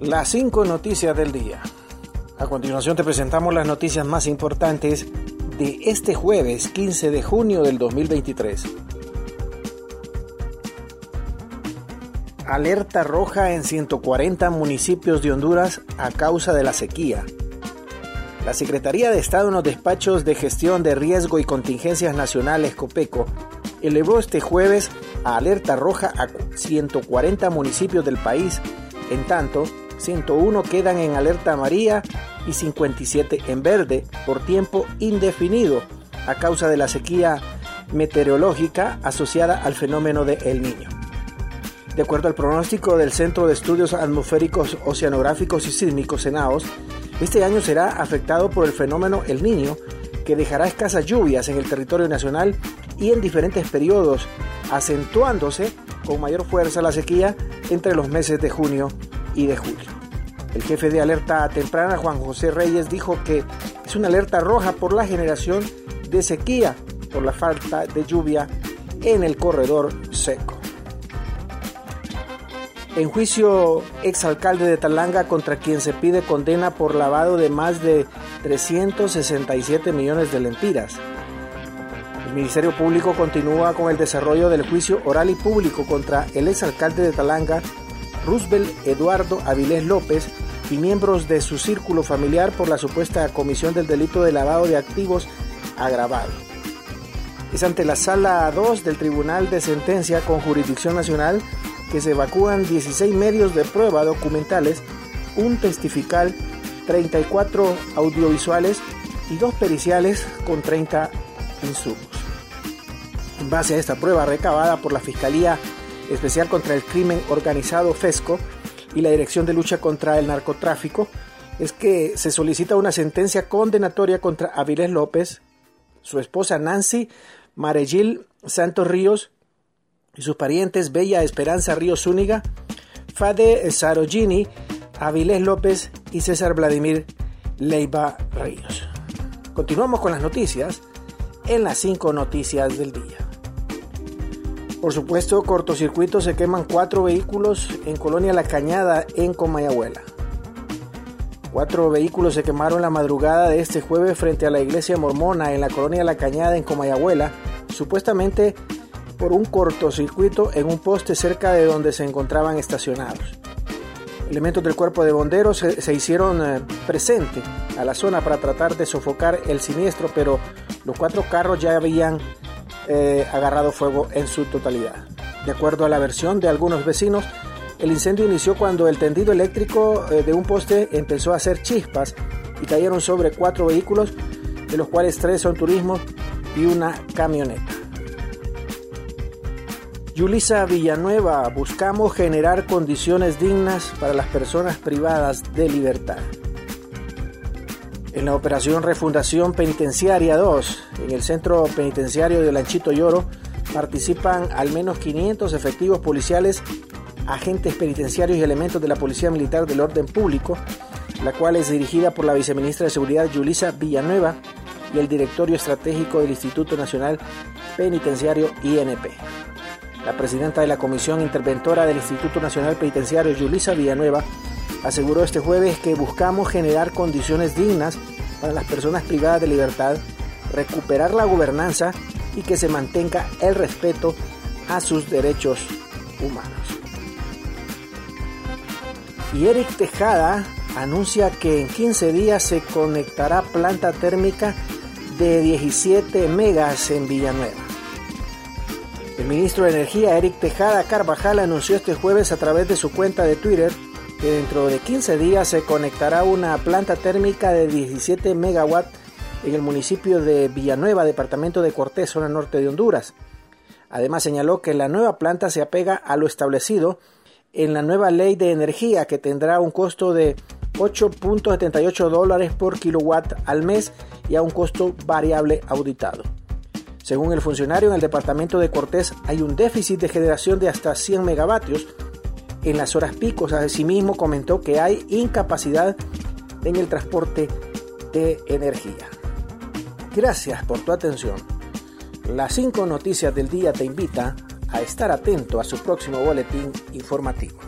Las cinco noticias del día. A continuación te presentamos las noticias más importantes de este jueves 15 de junio del 2023. Alerta roja en 140 municipios de Honduras a causa de la sequía. La Secretaría de Estado en los despachos de gestión de riesgo y contingencias nacionales COPECO elevó este jueves a alerta roja a 140 municipios del país. En tanto, 101 quedan en alerta amarilla y 57 en verde por tiempo indefinido a causa de la sequía meteorológica asociada al fenómeno de El Niño. De acuerdo al pronóstico del Centro de Estudios Atmosféricos Oceanográficos y Sísmicos CENAOS, este año será afectado por el fenómeno El Niño, que dejará escasas lluvias en el territorio nacional y en diferentes periodos, acentuándose con mayor fuerza la sequía entre los meses de junio y de julio. El jefe de alerta temprana, Juan José Reyes, dijo que es una alerta roja por la generación de sequía por la falta de lluvia en el corredor seco. En juicio, exalcalde de Talanga contra quien se pide condena por lavado de más de 367 millones de lempiras. El Ministerio Público continúa con el desarrollo del juicio oral y público contra el exalcalde de Talanga, Roosevelt Eduardo Avilés López, y miembros de su círculo familiar por la supuesta comisión del delito de lavado de activos agravado. Es ante la sala 2 del Tribunal de Sentencia con Jurisdicción Nacional que se evacúan 16 medios de prueba documentales, un testifical, 34 audiovisuales y dos periciales con 30 insumos. En base a esta prueba recabada por la Fiscalía Especial contra el Crimen Organizado FESCO y la Dirección de Lucha contra el Narcotráfico, es que se solicita una sentencia condenatoria contra Avilés López, su esposa Nancy Marejil Santos Ríos y sus parientes Bella Esperanza Ríos Zúñiga, Fade Sarogini, Avilés López y César Vladimir Leiva Ríos. Continuamos con las noticias en las cinco noticias del día. Por supuesto, cortocircuito se queman cuatro vehículos en Colonia La Cañada, en Comayagüela. Cuatro vehículos se quemaron la madrugada de este jueves frente a la iglesia mormona en la Colonia La Cañada, en Comayagüela, supuestamente por un cortocircuito en un poste cerca de donde se encontraban estacionados. Elementos del cuerpo de bomberos se, hicieron eh, presentes a la zona para tratar de sofocar el siniestro, pero los cuatro carros ya habían eh, agarrado fuego en su totalidad. De acuerdo a la versión de algunos vecinos, el incendio inició cuando el tendido eléctrico eh, de un poste empezó a hacer chispas y cayeron sobre cuatro vehículos, de los cuales tres son turismo y una camioneta. Yulisa Villanueva, buscamos generar condiciones dignas para las personas privadas de libertad. En la operación Refundación Penitenciaria 2, en el centro penitenciario de Lanchito Lloro, participan al menos 500 efectivos policiales, agentes penitenciarios y elementos de la Policía Militar del Orden Público, la cual es dirigida por la viceministra de Seguridad Yulisa Villanueva y el directorio estratégico del Instituto Nacional Penitenciario INP. La presidenta de la Comisión Interventora del Instituto Nacional Penitenciario, Yulisa Villanueva, aseguró este jueves que buscamos generar condiciones dignas para las personas privadas de libertad, recuperar la gobernanza y que se mantenga el respeto a sus derechos humanos. Y Eric Tejada anuncia que en 15 días se conectará planta térmica de 17 megas en Villanueva. El ministro de Energía, Eric Tejada Carvajal, anunció este jueves a través de su cuenta de Twitter que dentro de 15 días se conectará una planta térmica de 17 megawatts en el municipio de Villanueva, departamento de Cortés, zona norte de Honduras. Además señaló que la nueva planta se apega a lo establecido en la nueva ley de energía que tendrá un costo de 8.78 dólares por kilowatt al mes y a un costo variable auditado. Según el funcionario en el departamento de Cortés hay un déficit de generación de hasta 100 megavatios en las horas picos. Asimismo comentó que hay incapacidad en el transporte de energía. Gracias por tu atención. Las cinco noticias del día te invita a estar atento a su próximo boletín informativo.